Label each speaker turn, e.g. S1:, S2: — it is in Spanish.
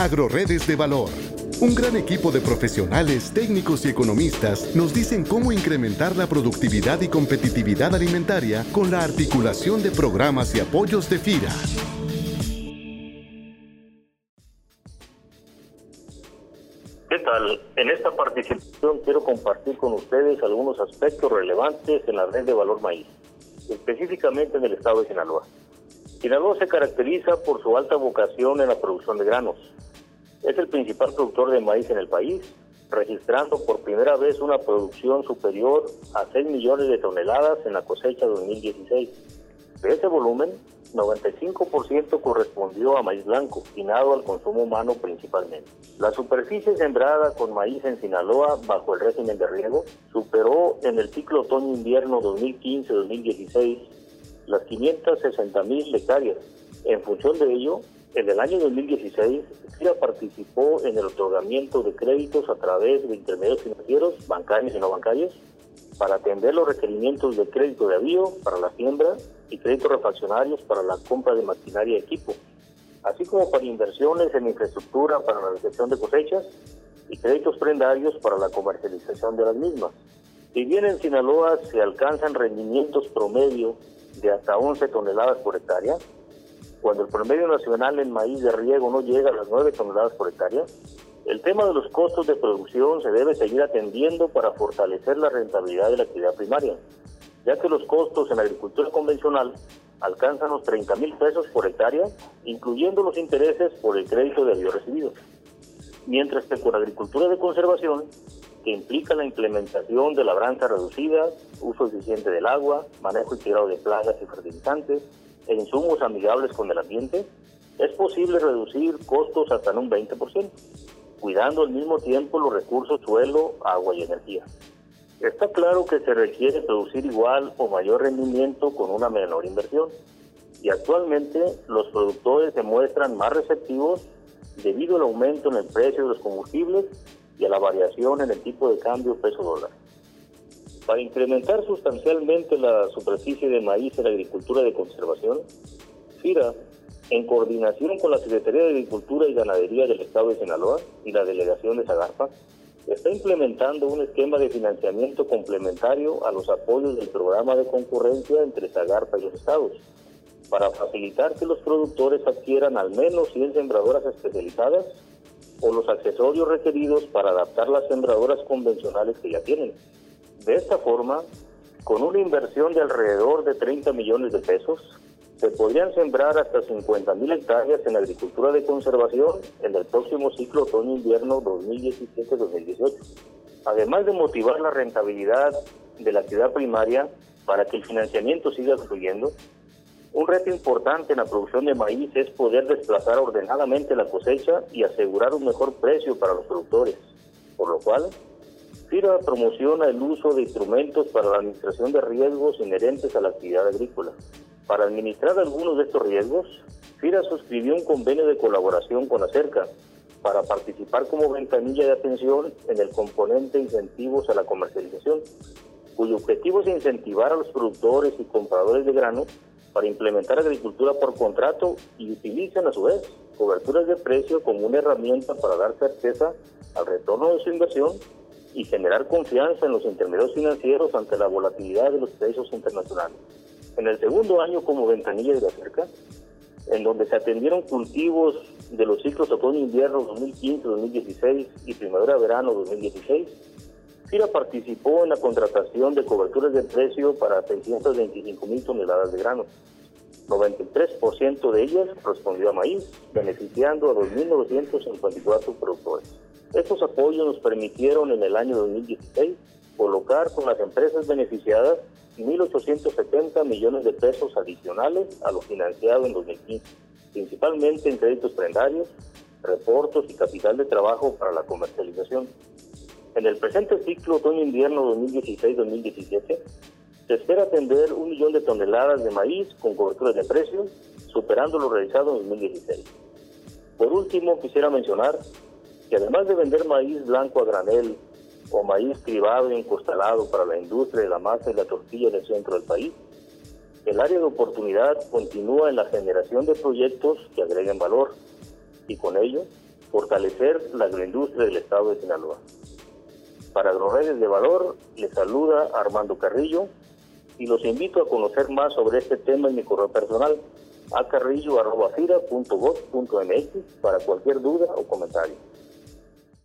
S1: Agroredes de Valor. Un gran equipo de profesionales, técnicos y economistas nos dicen cómo incrementar la productividad y competitividad alimentaria con la articulación de programas y apoyos de FIRA.
S2: ¿Qué tal? En esta participación quiero compartir con ustedes algunos aspectos relevantes en la red de valor maíz, específicamente en el estado de Sinaloa. Sinaloa se caracteriza por su alta vocación en la producción de granos. Es el principal productor de maíz en el país, registrando por primera vez una producción superior a 6 millones de toneladas en la cosecha 2016. De ese volumen, 95% correspondió a maíz blanco, destinado al consumo humano principalmente. La superficie sembrada con maíz en Sinaloa bajo el régimen de riego superó en el ciclo otoño-invierno 2015-2016 las 560 mil hectáreas. En función de ello, en el año 2016, FIRA participó en el otorgamiento de créditos a través de intermediarios financieros, bancarios y no bancarios, para atender los requerimientos de crédito de avío para la siembra y créditos refaccionarios para la compra de maquinaria y equipo, así como para inversiones en infraestructura para la recepción de cosechas y créditos prendarios para la comercialización de las mismas. Si bien en Sinaloa se alcanzan rendimientos promedio de hasta 11 toneladas por hectárea, cuando el promedio nacional en maíz de riego no llega a las 9 toneladas por hectárea, el tema de los costos de producción se debe seguir atendiendo para fortalecer la rentabilidad de la actividad primaria, ya que los costos en la agricultura convencional alcanzan los 30 mil pesos por hectárea, incluyendo los intereses por el crédito de avío recibido. Mientras que con agricultura de conservación, que implica la implementación de labranza reducida, uso eficiente del agua, manejo integrado de plagas y fertilizantes e insumos amigables con el ambiente, es posible reducir costos hasta en un 20%, cuidando al mismo tiempo los recursos suelo, agua y energía. Está claro que se requiere producir igual o mayor rendimiento con una menor inversión, y actualmente los productores se muestran más receptivos debido al aumento en el precio de los combustibles y a la variación en el tipo de cambio peso-dólar. Para incrementar sustancialmente la superficie de maíz en la agricultura de conservación, FIRA, en coordinación con la Secretaría de Agricultura y Ganadería del Estado de Sinaloa y la Delegación de Zagarpa, está implementando un esquema de financiamiento complementario a los apoyos del programa de concurrencia entre Zagarpa y los estados, para facilitar que los productores adquieran al menos 100 sembradoras especializadas o los accesorios requeridos para adaptar las sembradoras convencionales que ya tienen. De esta forma, con una inversión de alrededor de 30 millones de pesos, se podrían sembrar hasta 50 mil hectáreas en agricultura de conservación en el próximo ciclo otoño-invierno 2017-2018. Además de motivar la rentabilidad de la actividad primaria para que el financiamiento siga fluyendo, un reto importante en la producción de maíz es poder desplazar ordenadamente la cosecha y asegurar un mejor precio para los productores, por lo cual FIRA promociona el uso de instrumentos para la administración de riesgos inherentes a la actividad agrícola. Para administrar algunos de estos riesgos, FIRA suscribió un convenio de colaboración con ACERCA para participar como ventanilla de atención en el componente incentivos a la comercialización, cuyo objetivo es incentivar a los productores y compradores de grano para implementar agricultura por contrato y utilizan a su vez coberturas de precio como una herramienta para dar certeza al retorno de su inversión y generar confianza en los intermediarios financieros ante la volatilidad de los precios internacionales. En el segundo año como ventanilla de la cerca, en donde se atendieron cultivos de los ciclos otoño-invierno 2015-2016 y primavera-verano 2016, FIRA participó en la contratación de coberturas de precio para 625 mil toneladas de grano. 93% de ellas respondió a maíz, beneficiando a 2.954 productores. Estos apoyos nos permitieron en el año 2016 colocar con las empresas beneficiadas 1.870 millones de pesos adicionales a lo financiado en 2015, principalmente en créditos prendarios, reportos y capital de trabajo para la comercialización. En el presente ciclo otoño-invierno 2016-2017, se espera atender un millón de toneladas de maíz con cobertura de precio, superando lo realizado en 2016. Por último, quisiera mencionar que además de vender maíz blanco a granel o maíz privado e encostalado para la industria de la masa y la tortilla en el centro del país, el área de oportunidad continúa en la generación de proyectos que agreguen valor y con ello fortalecer la agroindustria del estado de Sinaloa. Para Agroredes de Valor, les saluda Armando Carrillo y los invito a conocer más sobre este tema en mi correo personal a carrillo.gov.mx para cualquier duda o comentario.